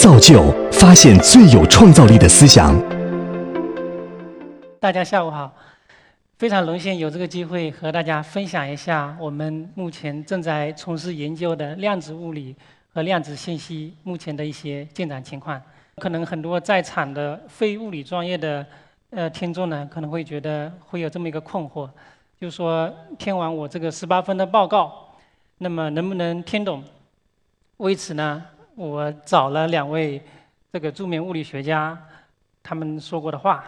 造就发现最有创造力的思想。大家下午好，非常荣幸有这个机会和大家分享一下我们目前正在从事研究的量子物理和量子信息目前的一些进展情况。可能很多在场的非物理专业的呃听众呢，可能会觉得会有这么一个困惑，就是说听完我这个十八分的报告，那么能不能听懂？为此呢？我找了两位这个著名物理学家，他们说过的话。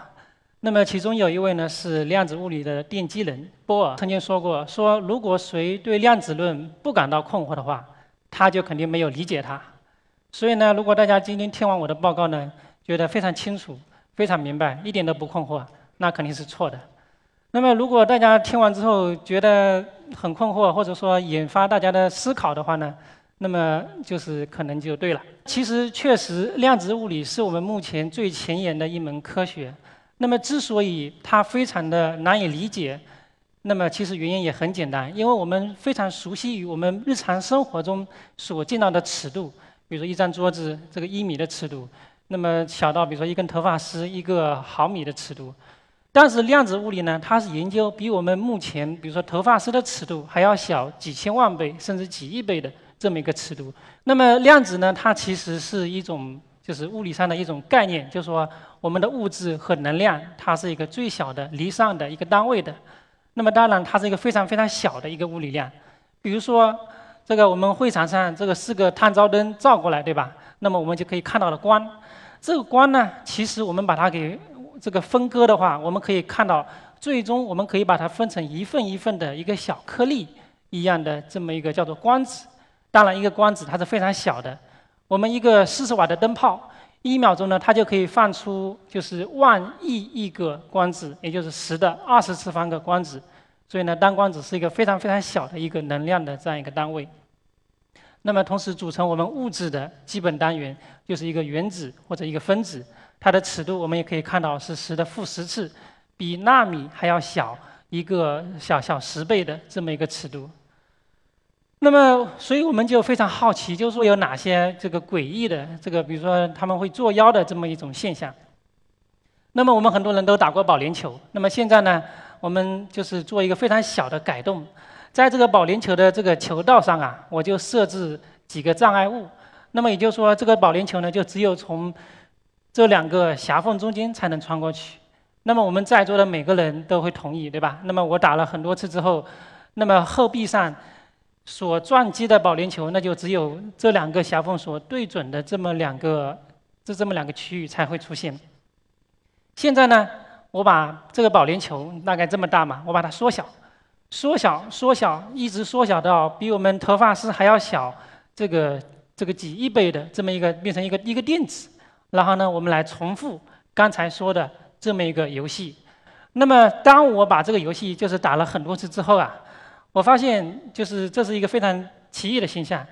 那么其中有一位呢是量子物理的奠基人波尔，曾经说过：说如果谁对量子论不感到困惑的话，他就肯定没有理解它。所以呢，如果大家今天听完我的报告呢，觉得非常清楚、非常明白，一点都不困惑，那肯定是错的。那么如果大家听完之后觉得很困惑，或者说引发大家的思考的话呢？那么就是可能就对了。其实确实，量子物理是我们目前最前沿的一门科学。那么之所以它非常的难以理解，那么其实原因也很简单，因为我们非常熟悉于我们日常生活中所见到的尺度，比如说一张桌子这个一米的尺度，那么小到比如说一根头发丝一个毫米的尺度。但是量子物理呢，它是研究比我们目前比如说头发丝的尺度还要小几千万倍甚至几亿倍的。这么一个尺度，那么量子呢？它其实是一种，就是物理上的一种概念，就是说我们的物质和能量，它是一个最小的离散的一个单位的。那么当然，它是一个非常非常小的一个物理量。比如说，这个我们会场上这个四个探照灯照过来，对吧？那么我们就可以看到了光。这个光呢，其实我们把它给这个分割的话，我们可以看到，最终我们可以把它分成一份一份的一个小颗粒一样的这么一个叫做光子。当然，一个光子它是非常小的。我们一个四十瓦的灯泡，一秒钟呢，它就可以放出就是万亿亿个光子，也就是十的二十次方个光子。所以呢，单光子是一个非常非常小的一个能量的这样一个单位。那么，同时组成我们物质的基本单元就是一个原子或者一个分子，它的尺度我们也可以看到是十的负十次，比纳米还要小一个小小十倍的这么一个尺度。那么，所以我们就非常好奇，就是说有哪些这个诡异的这个，比如说他们会作妖的这么一种现象。那么我们很多人都打过保龄球，那么现在呢，我们就是做一个非常小的改动，在这个保龄球的这个球道上啊，我就设置几个障碍物。那么也就是说，这个保龄球呢，就只有从这两个狭缝中间才能穿过去。那么我们在座的每个人都会同意，对吧？那么我打了很多次之后，那么后壁上。所撞击的保龄球，那就只有这两个狭缝所对准的这么两个，这这么两个区域才会出现。现在呢，我把这个保龄球大概这么大嘛，我把它缩小，缩小，缩小，一直缩小到比我们头发丝还要小，这个这个几亿倍的这么一个变成一个一个电子，然后呢，我们来重复刚才说的这么一个游戏。那么，当我把这个游戏就是打了很多次之后啊。我发现，就是这是一个非常奇异的现象，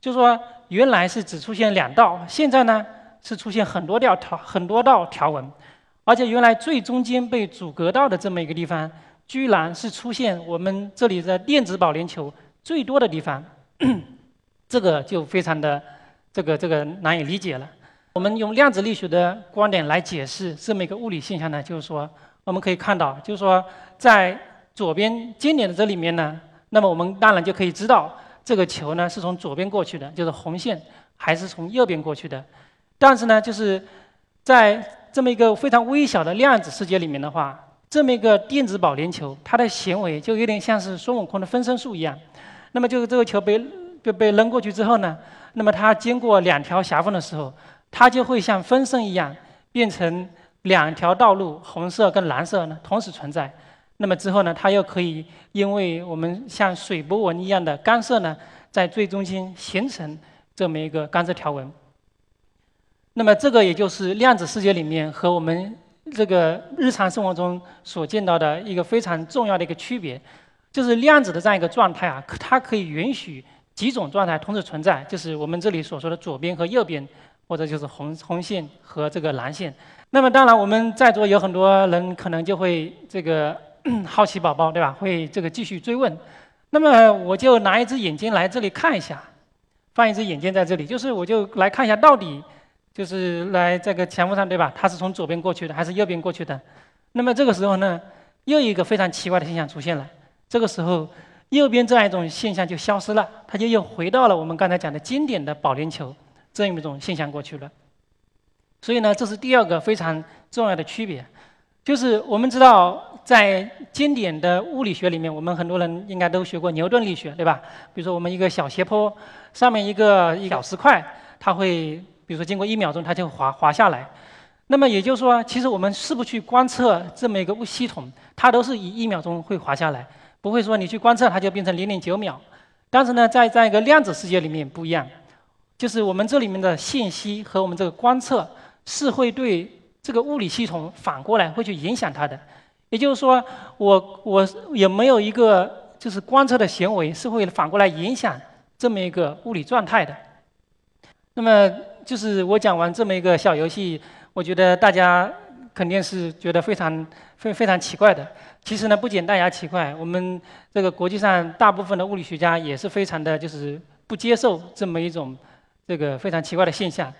就是说，原来是只出现两道，现在呢是出现很多条条很多道条纹，而且原来最中间被阻隔到的这么一个地方，居然是出现我们这里的电子保龄球最多的地方，这个就非常的这个这个难以理解了。我们用量子力学的观点来解释这么一个物理现象呢，就是说，我们可以看到，就是说在左边尖点的这里面呢，那么我们当然就可以知道这个球呢是从左边过去的，就是红线，还是从右边过去的。但是呢，就是在这么一个非常微小的量子世界里面的话，这么一个电子保龄球，它的行为就有点像是孙悟空的分身术一样。那么就是这个球被被被扔过去之后呢，那么它经过两条狭缝的时候，它就会像分身一样，变成两条道路，红色跟蓝色呢同时存在。那么之后呢，它又可以因为我们像水波纹一样的干涉呢，在最中心形成这么一个干涉条纹。那么这个也就是量子世界里面和我们这个日常生活中所见到的一个非常重要的一个区别，就是量子的这样一个状态啊，它可以允许几种状态同时存在，就是我们这里所说的左边和右边，或者就是红红线和这个蓝线。那么当然，我们在座有很多人可能就会这个。好奇宝宝对吧？会这个继续追问，那么我就拿一只眼睛来这里看一下，放一只眼睛在这里，就是我就来看一下到底就是来这个墙上，对吧？它是从左边过去的还是右边过去的？那么这个时候呢，又一个非常奇怪的现象出现了。这个时候，右边这样一种现象就消失了，它就又回到了我们刚才讲的经典的保龄球这样一种现象过去了。所以呢，这是第二个非常重要的区别，就是我们知道。在经典的物理学里面，我们很多人应该都学过牛顿力学，对吧？比如说，我们一个小斜坡上面一个一小石块，它会，比如说经过一秒钟，它就滑滑下来。那么也就是说，其实我们是不去观测这么一个物系统，它都是以一秒钟会滑下来，不会说你去观测它就变成零点九秒。但是呢，在在一个量子世界里面不一样，就是我们这里面的信息和我们这个观测是会对这个物理系统反过来会去影响它的。也就是说，我我有没有一个就是观测的行为是会反过来影响这么一个物理状态的？那么就是我讲完这么一个小游戏，我觉得大家肯定是觉得非常非非常奇怪的。其实呢，不仅大家奇怪，我们这个国际上大部分的物理学家也是非常的就是不接受这么一种这个非常奇怪的现象。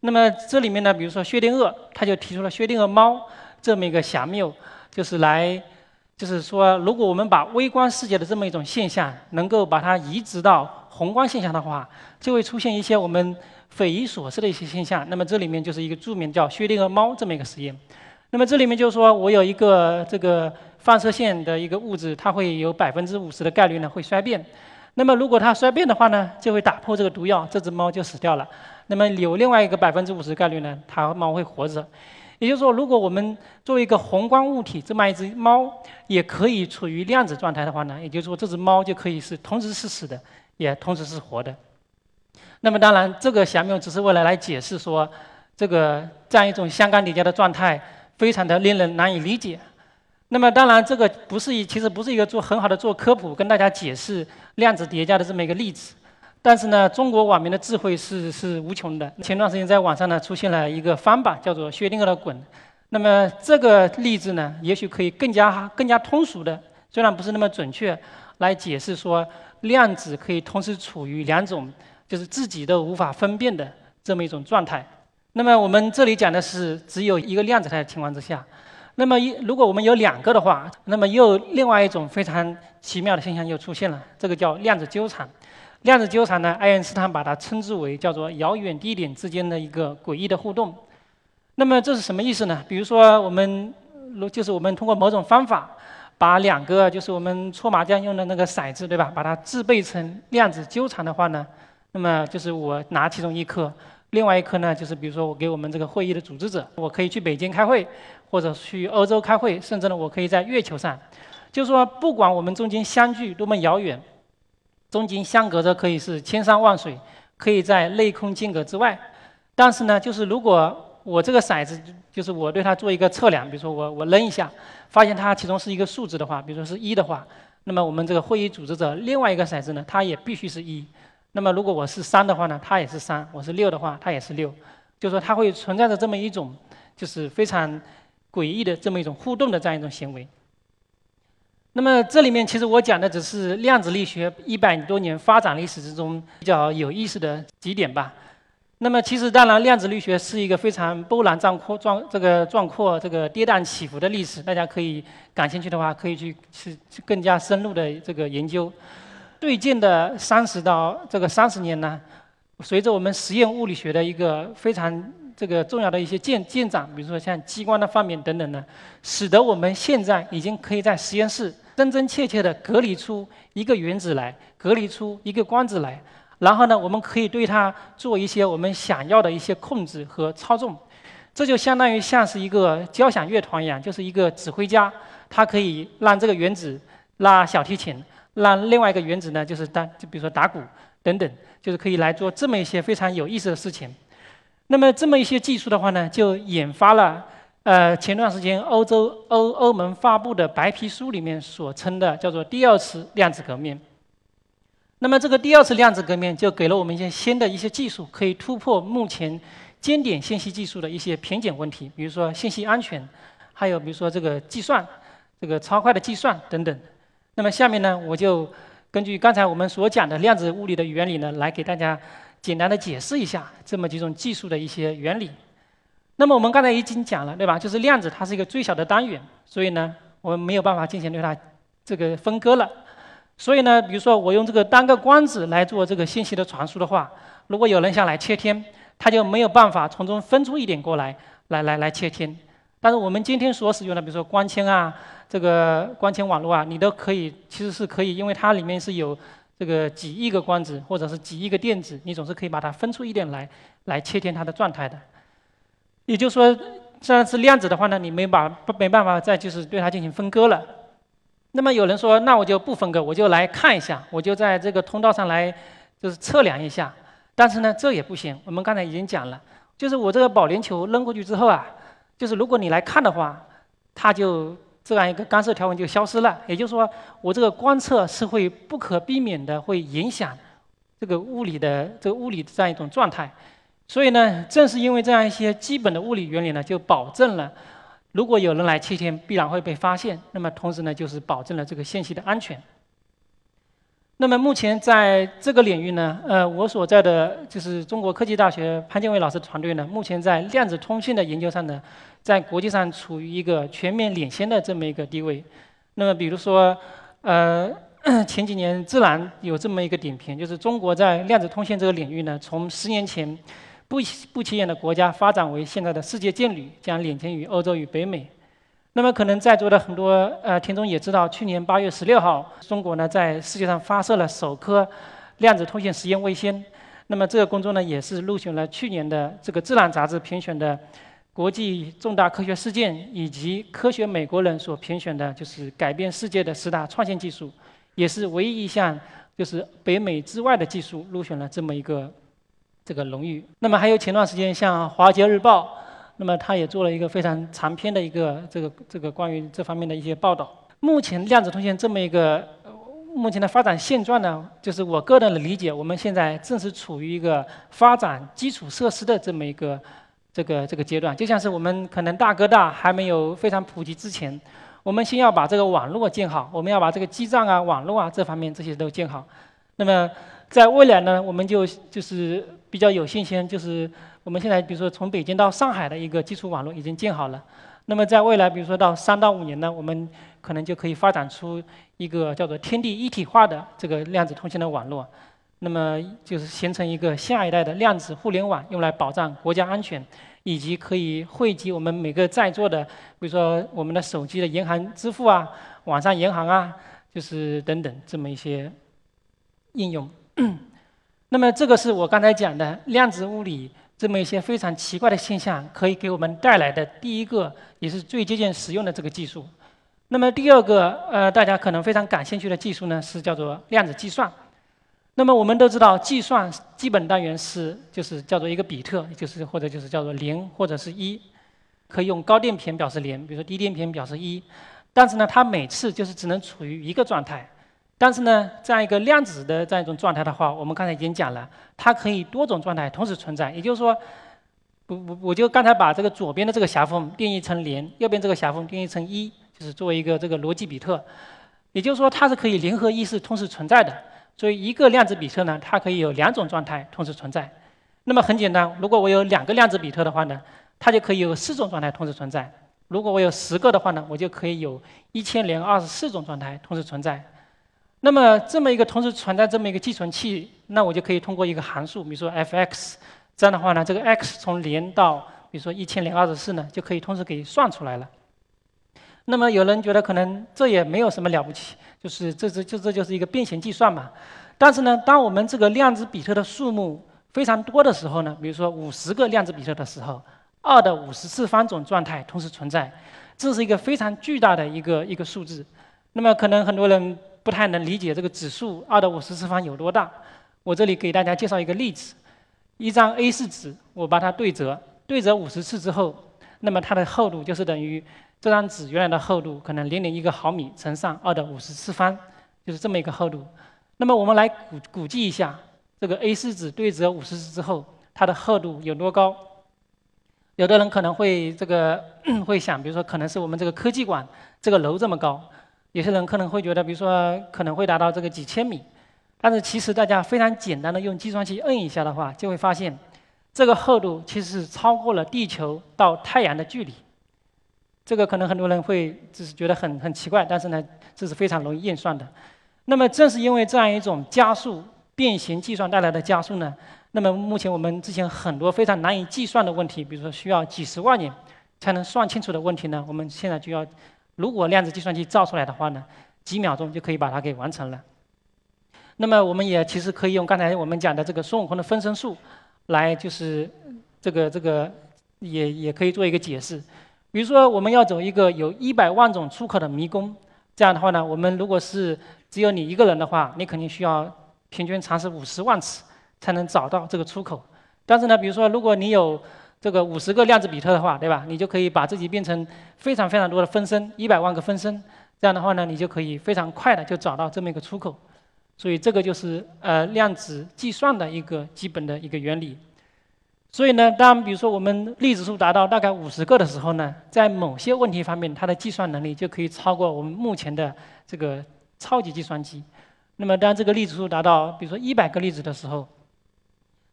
那么这里面呢，比如说薛定谔，他就提出了薛定谔猫这么一个狭谬。就是来，就是说，如果我们把微观世界的这么一种现象，能够把它移植到宏观现象的话，就会出现一些我们匪夷所思的一些现象。那么这里面就是一个著名叫薛定谔猫这么一个实验。那么这里面就是说我有一个这个放射线的一个物质，它会有百分之五十的概率呢会衰变。那么如果它衰变的话呢，就会打破这个毒药，这只猫就死掉了。那么有另外一个百分之五十概率呢，它猫会活着。也就是说，如果我们作为一个宏观物体，这么一只猫也可以处于量子状态的话呢，也就是说，这只猫就可以是同时是死的，也同时是活的。那么，当然，这个想谬只是为了来解释说，这个这样一种相干叠加的状态非常的令人难以理解。那么，当然，这个不是一，其实不是一个做很好的做科普，跟大家解释量子叠加的这么一个例子。但是呢，中国网民的智慧是是无穷的。前段时间在网上呢出现了一个翻版，叫做薛定谔的滚。那么这个例子呢，也许可以更加更加通俗的，虽然不是那么准确，来解释说量子可以同时处于两种就是自己都无法分辨的这么一种状态。那么我们这里讲的是只有一个量子态的情况之下。那么一如果我们有两个的话，那么又另外一种非常奇妙的现象又出现了，这个叫量子纠缠。量子纠缠呢，爱因斯坦把它称之为叫做遥远地点之间的一个诡异的互动。那么这是什么意思呢？比如说我们，如就是我们通过某种方法，把两个就是我们搓麻将用的那个骰子，对吧？把它制备成量子纠缠的话呢，那么就是我拿其中一颗，另外一颗呢，就是比如说我给我们这个会议的组织者，我可以去北京开会，或者去欧洲开会，甚至呢，我可以在月球上，就是说不管我们中间相距多么遥远。中间相隔着可以是千山万水，可以在内空间隔之外。但是呢，就是如果我这个骰子，就是我对它做一个测量，比如说我我扔一下，发现它其中是一个数字的话，比如说是一的话，那么我们这个会议组织者另外一个骰子呢，它也必须是一。那么如果我是三的话呢，它也是三；我是六的话，它也是六。就是说它会存在着这么一种，就是非常诡异的这么一种互动的这样一种行为。那么这里面其实我讲的只是量子力学一百多年发展历史之中比较有意思的几点吧。那么其实当然量子力学是一个非常波澜壮阔、壮这个壮阔、这个跌宕起伏的历史。大家可以感兴趣的话，可以去去更加深入的这个研究。最近的三十到这个三十年呢，随着我们实验物理学的一个非常这个重要的一些进进展，比如说像激光的方面等等呢，使得我们现在已经可以在实验室。真真切切地隔离出一个原子来，隔离出一个光子来，然后呢，我们可以对它做一些我们想要的一些控制和操纵，这就相当于像是一个交响乐团一样，就是一个指挥家，他可以让这个原子拉小提琴，让另外一个原子呢，就是打，就比如说打鼓等等，就是可以来做这么一些非常有意思的事情。那么这么一些技术的话呢，就引发了。呃，前段时间欧洲欧欧盟发布的白皮书里面所称的叫做第二次量子革命。那么这个第二次量子革命就给了我们一些新的一些技术，可以突破目前经典信息技术的一些瓶颈问题，比如说信息安全，还有比如说这个计算，这个超快的计算等等。那么下面呢，我就根据刚才我们所讲的量子物理的原理呢，来给大家简单的解释一下这么几种技术的一些原理。那么我们刚才已经讲了，对吧？就是量子它是一个最小的单元，所以呢，我们没有办法进行对它这个分割了。所以呢，比如说我用这个单个光子来做这个信息的传输的话，如果有人想来切天，他就没有办法从中分出一点过来，来来来切天。但是我们今天所使用的，比如说光纤啊，这个光纤网络啊，你都可以，其实是可以，因为它里面是有这个几亿个光子或者是几亿个电子，你总是可以把它分出一点来，来切天它的状态的。也就是说，这样是量子的话呢，你没把没办法再就是对它进行分割了。那么有人说，那我就不分割，我就来看一下，我就在这个通道上来就是测量一下。但是呢，这也不行。我们刚才已经讲了，就是我这个保龄球扔过去之后啊，就是如果你来看的话，它就这样一个干涉条纹就消失了。也就是说，我这个观测是会不可避免的会影响这个物理的这个物理的这样一种状态。所以呢，正是因为这样一些基本的物理原理呢，就保证了，如果有人来窃听，必然会被发现。那么同时呢，就是保证了这个信息的安全。那么目前在这个领域呢，呃，我所在的就是中国科技大学潘建伟老师团队呢，目前在量子通信的研究上呢，在国际上处于一个全面领先的这么一个地位。那么比如说，呃，前几年《自然》有这么一个点评，就是中国在量子通信这个领域呢，从十年前。不不起眼的国家发展为现在的世界劲旅，将领先于欧洲与北美。那么可能在座的很多呃听众也知道，去年八月十六号，中国呢在世界上发射了首颗量子通信实验卫星。那么这个工作呢也是入选了去年的这个《自然》杂志评选的国际重大科学事件，以及科学美国人所评选的就是改变世界的十大创新技术，也是唯一一项就是北美之外的技术入选了这么一个。这个荣誉。那么还有前段时间像《华尔街日报》，那么他也做了一个非常长篇的一个这个这个关于这方面的一些报道。目前量子通信这么一个目前的发展现状呢，就是我个人的理解，我们现在正是处于一个发展基础设施的这么一个这个这个阶段。就像是我们可能大哥大还没有非常普及之前，我们先要把这个网络建好，我们要把这个基站啊、网络啊这方面这些都建好。那么在未来呢，我们就就是比较有信心，就是我们现在比如说从北京到上海的一个基础网络已经建好了。那么在未来，比如说到三到五年呢，我们可能就可以发展出一个叫做天地一体化的这个量子通信的网络。那么就是形成一个下一代的量子互联网，用来保障国家安全，以及可以汇集我们每个在座的，比如说我们的手机的银行支付啊、网上银行啊，就是等等这么一些应用。那么，这个是我刚才讲的量子物理这么一些非常奇怪的现象，可以给我们带来的第一个，也是最接近实用的这个技术。那么第二个，呃，大家可能非常感兴趣的技术呢，是叫做量子计算。那么我们都知道，计算基本单元是就是叫做一个比特，就是或者就是叫做零或者是一，可以用高电偏表示零，比如说低电偏表示一。但是呢，它每次就是只能处于一个状态。但是呢，这样一个量子的这样一种状态的话，我们刚才已经讲了，它可以多种状态同时存在。也就是说，我我我就刚才把这个左边的这个狭缝定义成零，右边这个狭缝定义成一，就是作为一个这个逻辑比特。也就是说，它是可以零和一是同时存在的。所以一个量子比特呢，它可以有两种状态同时存在。那么很简单，如果我有两个量子比特的话呢，它就可以有四种状态同时存在。如果我有十个的话呢，我就可以有一千零二十四种状态同时存在。那么这么一个同时存在这么一个寄存器，那我就可以通过一个函数，比如说 f(x)，这样的话呢，这个 x 从零到比如说一千零二十四呢，就可以同时给算出来了。那么有人觉得可能这也没有什么了不起，就是这这就这就是一个变形计算嘛。但是呢，当我们这个量子比特的数目非常多的时候呢，比如说五十个量子比特的时候，二的五十次方种状态同时存在，这是一个非常巨大的一个一个数字。那么可能很多人。不太能理解这个指数二的五十次方有多大。我这里给大家介绍一个例子：一张 A4 纸，我把它对折，对折五十次之后，那么它的厚度就是等于这张纸原来的厚度，可能零点一个毫米乘上二的五十次方，就是这么一个厚度。那么我们来估估计一下，这个 A4 纸对折五十次之后，它的厚度有多高？有的人可能会这个 会想，比如说可能是我们这个科技馆这个楼这么高。有些人可能会觉得，比如说可能会达到这个几千米，但是其实大家非常简单的用计算器摁一下的话，就会发现这个厚度其实是超过了地球到太阳的距离。这个可能很多人会就是觉得很很奇怪，但是呢，这是非常容易验算的。那么正是因为这样一种加速变形计算带来的加速呢，那么目前我们之前很多非常难以计算的问题，比如说需要几十万年才能算清楚的问题呢，我们现在就要。如果量子计算机造出来的话呢，几秒钟就可以把它给完成了。那么我们也其实可以用刚才我们讲的这个孙悟空的分身术，来就是这个这个也也可以做一个解释。比如说我们要走一个有一百万种出口的迷宫，这样的话呢，我们如果是只有你一个人的话，你肯定需要平均尝试五十万次才能找到这个出口。但是呢，比如说如果你有这个五十个量子比特的话，对吧？你就可以把自己变成非常非常多的分身，一百万个分身。这样的话呢，你就可以非常快的就找到这么一个出口。所以这个就是呃量子计算的一个基本的一个原理。所以呢，当比如说我们粒子数达到大概五十个的时候呢，在某些问题方面，它的计算能力就可以超过我们目前的这个超级计算机。那么当这个粒子数达到比如说一百个粒子的时候，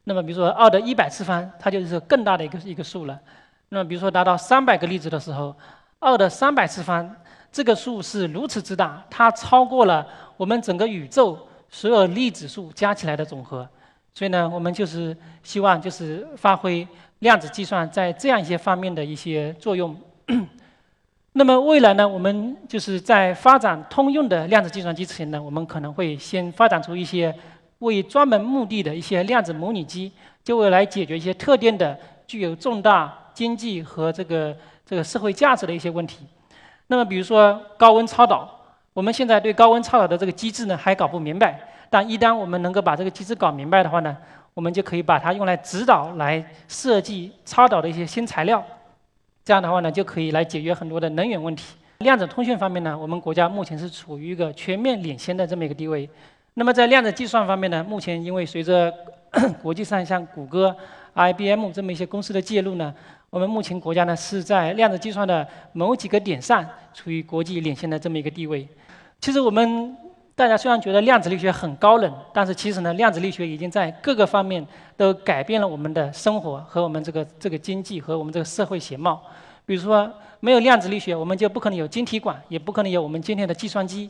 那么，比如说二的一百次方，它就是更大的一个一个数了。那么，比如说达到三百个粒子的时候，二的三百次方，这个数是如此之大，它超过了我们整个宇宙所有粒子数加起来的总和。所以呢，我们就是希望就是发挥量子计算在这样一些方面的一些作用。那么未来呢，我们就是在发展通用的量子计算机之前呢，我们可能会先发展出一些。为专门目的的一些量子模拟机，就会来解决一些特定的、具有重大经济和这个这个社会价值的一些问题。那么，比如说高温超导，我们现在对高温超导的这个机制呢还搞不明白。但一旦我们能够把这个机制搞明白的话呢，我们就可以把它用来指导、来设计超导的一些新材料。这样的话呢，就可以来解决很多的能源问题。量子通讯方面呢，我们国家目前是处于一个全面领先的这么一个地位。那么在量子计算方面呢，目前因为随着 国际上像谷歌、IBM 这么一些公司的介入呢，我们目前国家呢是在量子计算的某几个点上处于国际领先的这么一个地位。其实我们大家虽然觉得量子力学很高冷，但是其实呢，量子力学已经在各个方面都改变了我们的生活和我们这个这个经济和我们这个社会形貌。比如说，没有量子力学，我们就不可能有晶体管，也不可能有我们今天的计算机。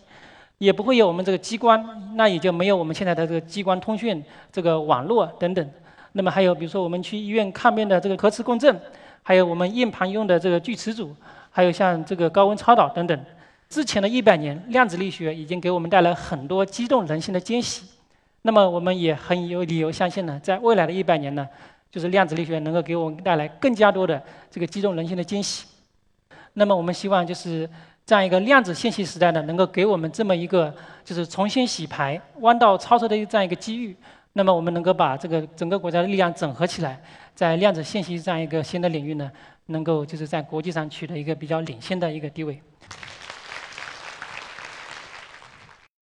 也不会有我们这个激光，那也就没有我们现在的这个激光通讯、这个网络等等。那么还有，比如说我们去医院看病的这个核磁共振，还有我们硬盘用的这个锯齿组，还有像这个高温超导等等。之前的一百年，量子力学已经给我们带来很多激动人心的惊喜。那么我们也很有理由相信呢，在未来的一百年呢，就是量子力学能够给我们带来更加多的这个激动人心的惊喜。那么我们希望就是。这样一个量子信息时代呢，能够给我们这么一个就是重新洗牌、弯道超车的这样一个机遇。那么我们能够把这个整个国家的力量整合起来，在量子信息这样一个新的领域呢，能够就是在国际上取得一个比较领先的一个地位。